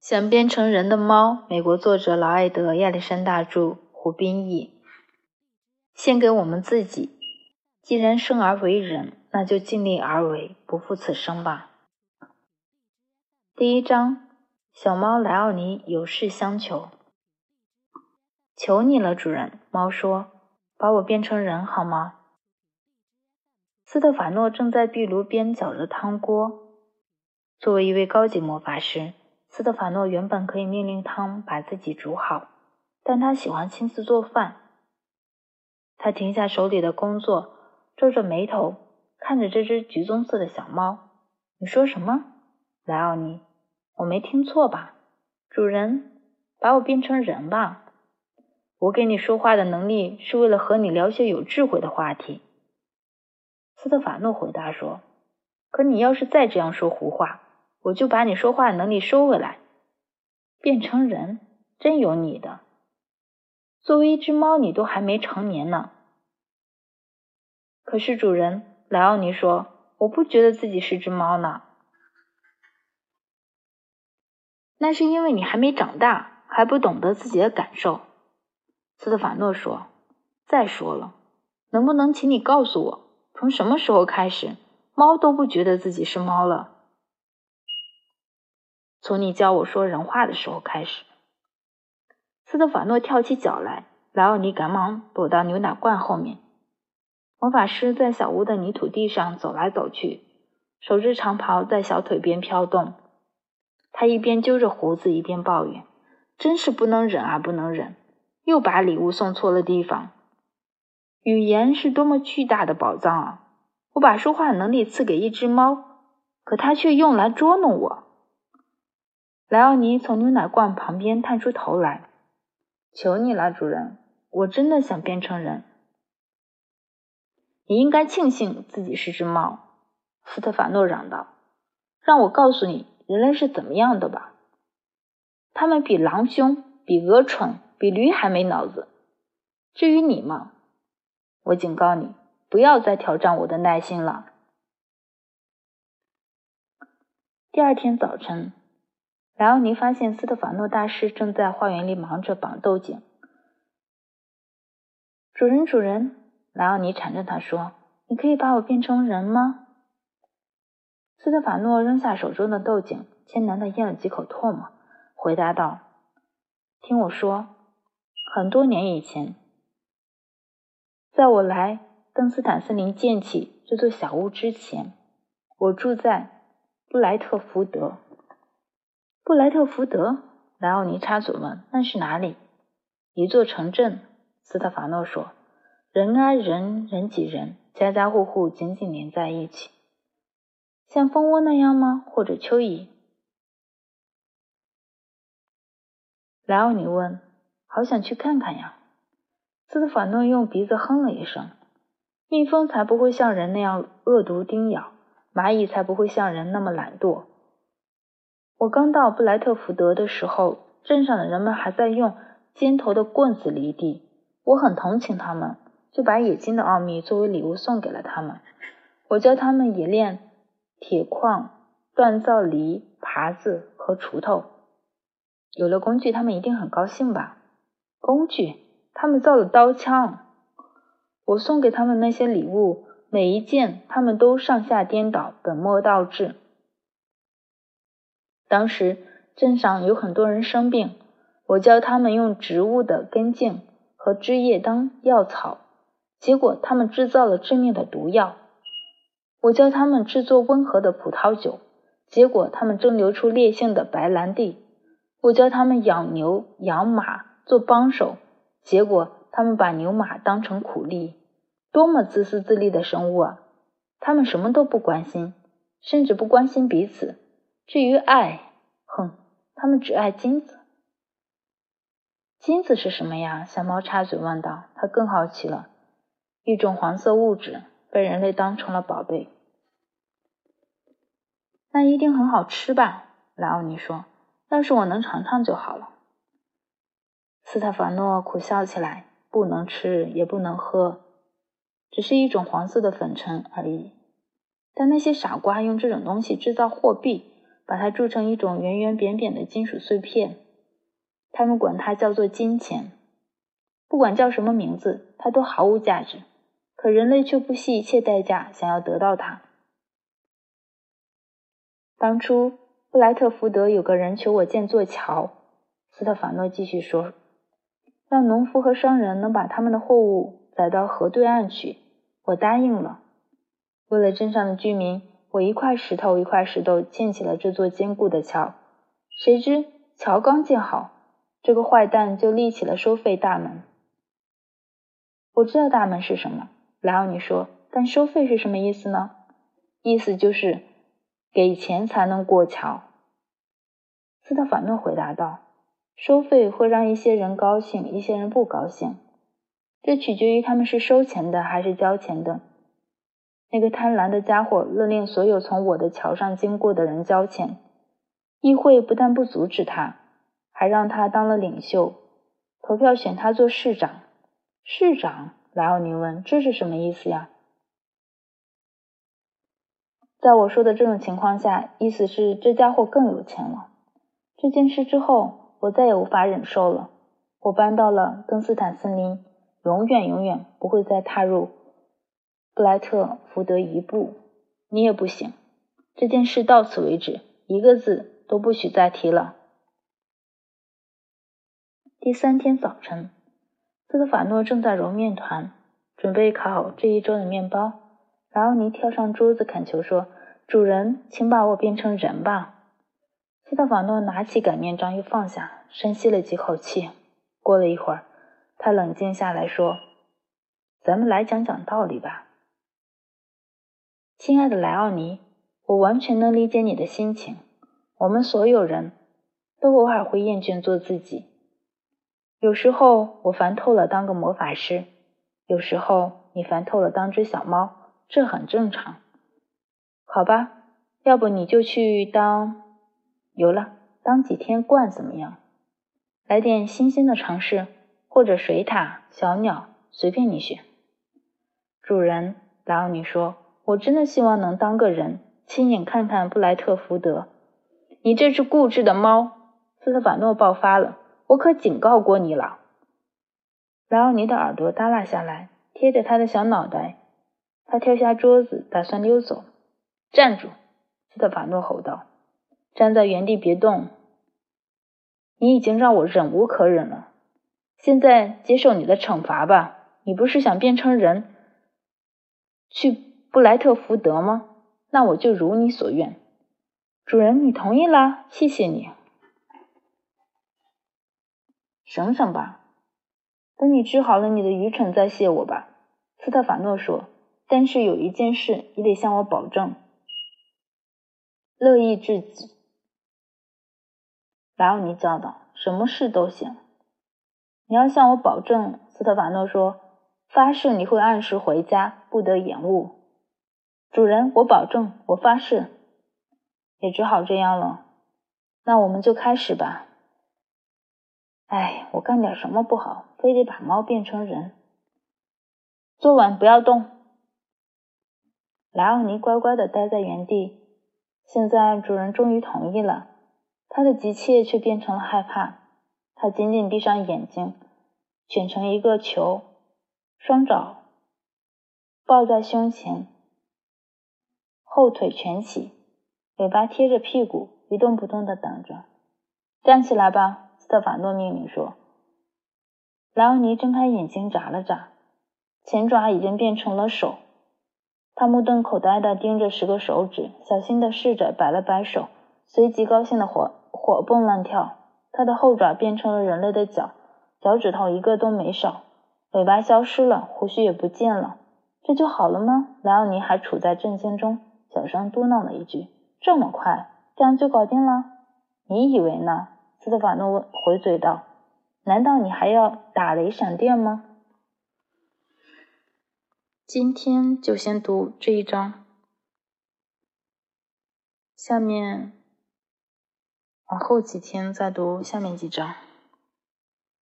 想变成人的猫，美国作者劳埃德·亚历山大著，胡斌译。献给我们自己。既然生而为人，那就尽力而为，不负此生吧。第一章，小猫莱奥尼有事相求。求你了，主人。猫说：“把我变成人好吗？”斯特法诺正在壁炉边搅着汤锅。作为一位高级魔法师。斯特法诺原本可以命令汤把自己煮好，但他喜欢亲自做饭。他停下手里的工作，皱着眉头看着这只橘棕色的小猫。“你说什么，莱奥尼？我没听错吧？主人，把我变成人吧！我给你说话的能力是为了和你聊些有智慧的话题。”斯特法诺回答说，“可你要是再这样说胡话。”我就把你说话的能力收回来，变成人，真有你的。作为一只猫，你都还没成年呢。可是主人莱奥尼说，我不觉得自己是只猫呢。那是因为你还没长大，还不懂得自己的感受。斯特法诺说。再说了，能不能请你告诉我，从什么时候开始，猫都不觉得自己是猫了？从你教我说人话的时候开始，斯特法诺跳起脚来，莱奥尼赶忙躲到牛奶罐后面。魔法师在小屋的泥土地上走来走去，手织长袍在小腿边飘动。他一边揪着胡子，一边抱怨：“真是不能忍啊，不能忍！又把礼物送错了地方。语言是多么巨大的宝藏啊！我把说话能力赐给一只猫，可它却用来捉弄我。”莱奥尼从牛奶罐旁边探出头来，“求你了，主人，我真的想变成人。你应该庆幸自己是只猫。”斯特法诺嚷道，“让我告诉你，人类是怎么样的吧？他们比狼凶，比鹅蠢，比驴还没脑子。至于你嘛，我警告你，不要再挑战我的耐心了。”第二天早晨。莱奥尼发现斯特法诺大师正在花园里忙着绑豆茎。主人，主人，莱奥尼缠着他说：“你可以把我变成人吗？”斯特法诺扔下手中的豆茎，艰难的咽了几口唾沫，回答道：“听我说，很多年以前，在我来登斯坦森林建起这座小屋之前，我住在布莱特福德。”布莱特福德，莱奥尼插嘴问：“那是哪里？”一座城镇。斯特法诺说：“人挨人，人挤人，家家户户紧紧连在一起，像蜂窝那样吗？或者蚯蚓？”莱奥尼问：“好想去看看呀。”斯特法诺用鼻子哼了一声：“蜜蜂才不会像人那样恶毒叮咬，蚂蚁才不会像人那么懒惰。”我刚到布莱特福德的时候，镇上的人们还在用尖头的棍子犁地。我很同情他们，就把冶金的奥秘作为礼物送给了他们。我教他们冶炼铁矿、锻造犁、耙子和锄头。有了工具，他们一定很高兴吧？工具？他们造了刀枪。我送给他们那些礼物，每一件他们都上下颠倒，本末倒置。当时镇上有很多人生病，我教他们用植物的根茎和枝叶当药草，结果他们制造了致命的毒药。我教他们制作温和的葡萄酒，结果他们蒸馏出烈性的白兰地。我教他们养牛养马做帮手，结果他们把牛马当成苦力。多么自私自利的生物啊！他们什么都不关心，甚至不关心彼此。至于爱，哼，他们只爱金子。金子是什么呀？小猫插嘴问道。它更好奇了。一种黄色物质被人类当成了宝贝。那一定很好吃吧？莱奥尼说。要是我能尝尝就好了。斯特法诺苦笑起来。不能吃，也不能喝，只是一种黄色的粉尘而已。但那些傻瓜用这种东西制造货币。把它铸成一种圆圆扁扁的金属碎片。他们管它叫做金钱。不管叫什么名字，它都毫无价值。可人类却不惜一切代价想要得到它。当初布莱特福德有个人求我建座桥，斯特法诺继续说，让农夫和商人能把他们的货物载到河对岸去。我答应了。为了镇上的居民，我一块石头一块石头建起了这座坚固的桥。谁知桥刚建好，这个坏蛋就立起了收费大门。我知道大门是什么。莱奥尼说：“但收费是什么意思呢？意思就是给钱才能过桥。”斯特法诺回答道：“收费会让一些人高兴，一些人不高兴，这取决于他们是收钱的还是交钱的。那个贪婪的家伙勒令所有从我的桥上经过的人交钱。议会不但不阻止他，还让他当了领袖，投票选他做市长。市长。”莱奥尼问：“这是什么意思呀？”在我说的这种情况下，意思是这家伙更有钱了。这件事之后，我再也无法忍受了。我搬到了登斯坦森林，永远永远不会再踏入布莱特福德一步。你也不行。这件事到此为止，一个字都不许再提了。第三天早晨。斯特法诺正在揉面团，准备烤这一周的面包。莱奥尼跳上桌子恳求说：“主人，请把我变成人吧。”斯特法诺拿起擀面杖又放下，深吸了几口气。过了一会儿，他冷静下来说：“咱们来讲讲道理吧，亲爱的莱奥尼，我完全能理解你的心情。我们所有人都偶尔会厌倦做自己。”有时候我烦透了当个魔法师，有时候你烦透了当只小猫，这很正常。好吧，要不你就去当，有了，当几天鹳怎么样？来点新鲜的尝试，或者水獭、小鸟，随便你选。主人，莱奥尼说：“我真的希望能当个人，亲眼看看布莱特福德。”你这只固执的猫！斯特法诺爆发了。我可警告过你了。莱奥尼的耳朵耷拉下来，贴着他的小脑袋。他跳下桌子，打算溜走。站住！斯特法诺吼道：“站在原地别动！你已经让我忍无可忍了。现在接受你的惩罚吧。你不是想变成人，去布莱特福德吗？那我就如你所愿。主人，你同意了？谢谢你。”省省吧，等你治好了你的愚蠢再谢我吧。”斯特法诺说。“但是有一件事，你得向我保证。”乐意至极。莱奥尼叫道，“什么事都行。你要向我保证。”斯特法诺说，“发誓你会按时回家，不得延误。”主人，我保证，我发誓。也只好这样了。那我们就开始吧。哎，我干点什么不好，非得把猫变成人？昨晚不要动。莱奥尼乖乖的待在原地。现在主人终于同意了，他的急切却变成了害怕。他紧紧闭上眼睛，卷成一个球，双爪抱在胸前，后腿蜷起，尾巴贴着屁股，一动不动的等着。站起来吧。斯特法诺命令说：“莱奥尼睁开眼睛，眨了眨，前爪已经变成了手。他目瞪口呆地盯着十个手指，小心地试着摆了摆手，随即高兴地活活蹦乱跳。他的后爪变成了人类的脚，脚趾头一个都没少，尾巴消失了，胡须也不见了。这就好了吗？”莱奥尼还处在震惊中，小声嘟囔了一句：“这么快，这样就搞定了？你以为呢？”斯特法诺回嘴道：“难道你还要打雷闪电吗？”今天就先读这一章，下面往后几天再读下面几章。